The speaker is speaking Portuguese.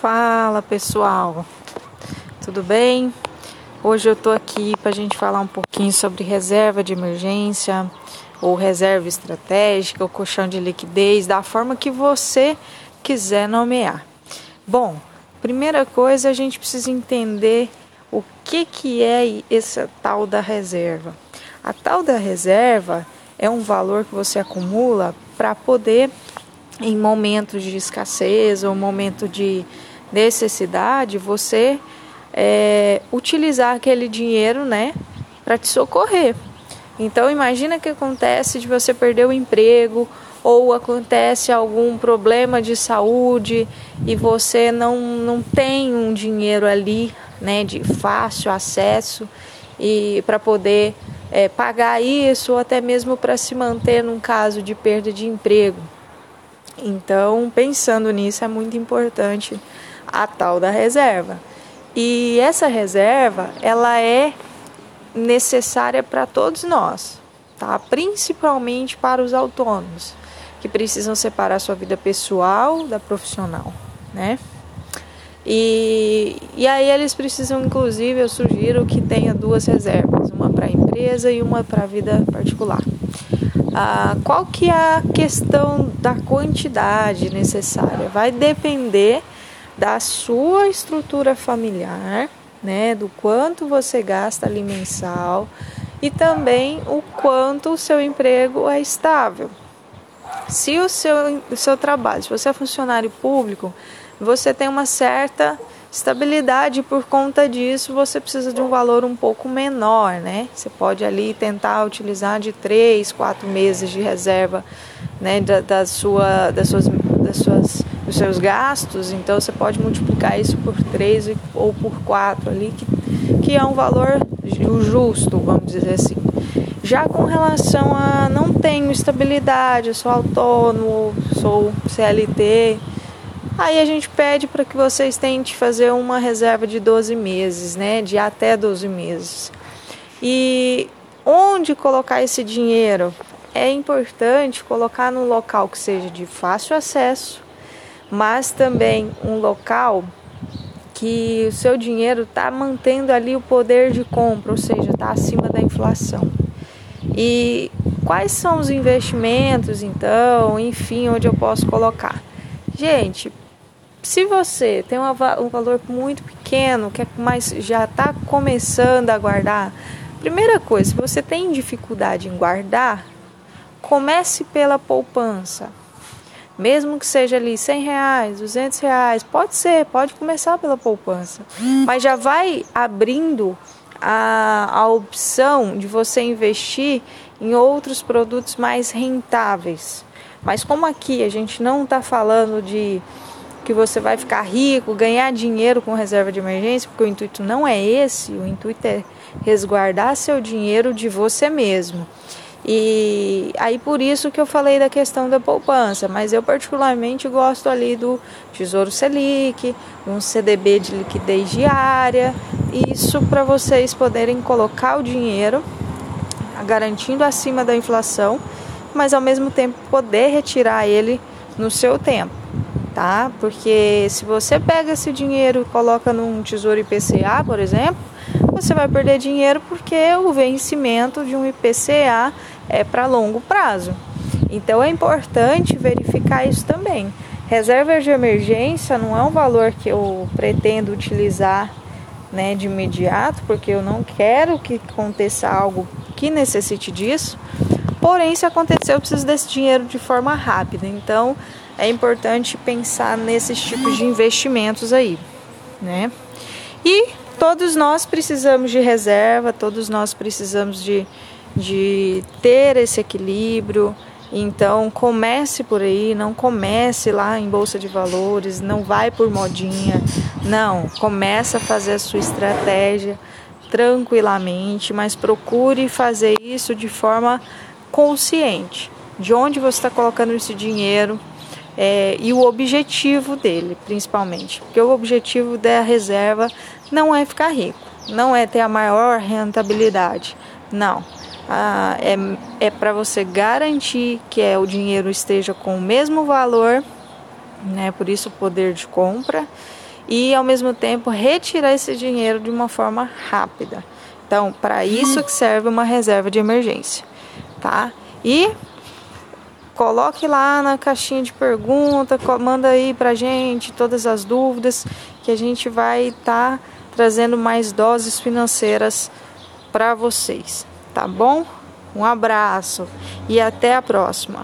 Fala pessoal, tudo bem? Hoje eu tô aqui para a gente falar um pouquinho sobre reserva de emergência ou reserva estratégica, ou colchão de liquidez, da forma que você quiser nomear. Bom, primeira coisa a gente precisa entender o que, que é essa tal da reserva. A tal da reserva é um valor que você acumula para poder, em momentos de escassez ou momento de necessidade, você é, utilizar aquele dinheiro, né, para te socorrer. Então imagina que acontece de você perder o emprego ou acontece algum problema de saúde e você não, não tem um dinheiro ali, né, de fácil acesso e para poder é, pagar isso ou até mesmo para se manter num caso de perda de emprego. Então, pensando nisso, é muito importante a tal da reserva. E essa reserva, ela é necessária para todos nós, tá? Principalmente para os autônomos, que precisam separar sua vida pessoal da profissional, né? E, e aí eles precisam, inclusive, eu sugiro que tenha duas reservas, uma para a empresa e uma para a vida particular. Ah, qual que é a questão da quantidade necessária? Vai depender da sua estrutura familiar, né, do quanto você gasta ali mensal e também o quanto o seu emprego é estável. Se o seu, o seu trabalho, se você é funcionário público, você tem uma certa estabilidade por conta disso você precisa de um valor um pouco menor, né? Você pode ali tentar utilizar de três, quatro meses de reserva, né, da, da sua, das suas, das suas os seus gastos, então você pode multiplicar isso por 3 ou por 4 ali, que, que é um valor justo, vamos dizer assim. Já com relação a não tenho estabilidade, sou autônomo, sou CLT, aí a gente pede para que vocês tentem fazer uma reserva de 12 meses, né? De até 12 meses. E onde colocar esse dinheiro? É importante colocar num local que seja de fácil acesso, mas também um local que o seu dinheiro está mantendo ali o poder de compra, ou seja, está acima da inflação. E quais são os investimentos, então, enfim, onde eu posso colocar? Gente, se você tem um valor muito pequeno, que mais já está começando a guardar, primeira coisa, se você tem dificuldade em guardar, comece pela poupança mesmo que seja ali 100 reais, 200 reais, pode ser, pode começar pela poupança, mas já vai abrindo a, a opção de você investir em outros produtos mais rentáveis. Mas como aqui a gente não está falando de que você vai ficar rico, ganhar dinheiro com reserva de emergência, porque o intuito não é esse, o intuito é resguardar seu dinheiro de você mesmo. E aí por isso que eu falei da questão da poupança, mas eu particularmente gosto ali do Tesouro Selic, um CDB de liquidez diária, isso para vocês poderem colocar o dinheiro garantindo acima da inflação, mas ao mesmo tempo poder retirar ele no seu tempo, tá? Porque se você pega esse dinheiro e coloca num Tesouro IPCA, por exemplo, você vai perder dinheiro porque o vencimento de um IPCA é para longo prazo. Então é importante verificar isso também. Reserva de emergência não é um valor que eu pretendo utilizar né, de imediato, porque eu não quero que aconteça algo que necessite disso. Porém, se acontecer, eu preciso desse dinheiro de forma rápida. Então, é importante pensar nesses tipos de investimentos aí, né? E todos nós precisamos de reserva, todos nós precisamos de de ter esse equilíbrio. Então comece por aí, não comece lá em bolsa de valores, não vai por modinha. Não, comece a fazer a sua estratégia tranquilamente, mas procure fazer isso de forma consciente. De onde você está colocando esse dinheiro é, e o objetivo dele, principalmente. Porque o objetivo da reserva não é ficar rico, não é ter a maior rentabilidade. Não, ah, é, é para você garantir que é, o dinheiro esteja com o mesmo valor, né? Por isso o poder de compra e ao mesmo tempo retirar esse dinheiro de uma forma rápida. Então, para isso que serve uma reserva de emergência, tá? E coloque lá na caixinha de pergunta, manda aí pra gente todas as dúvidas que a gente vai estar tá trazendo mais doses financeiras para vocês, tá bom? Um abraço e até a próxima.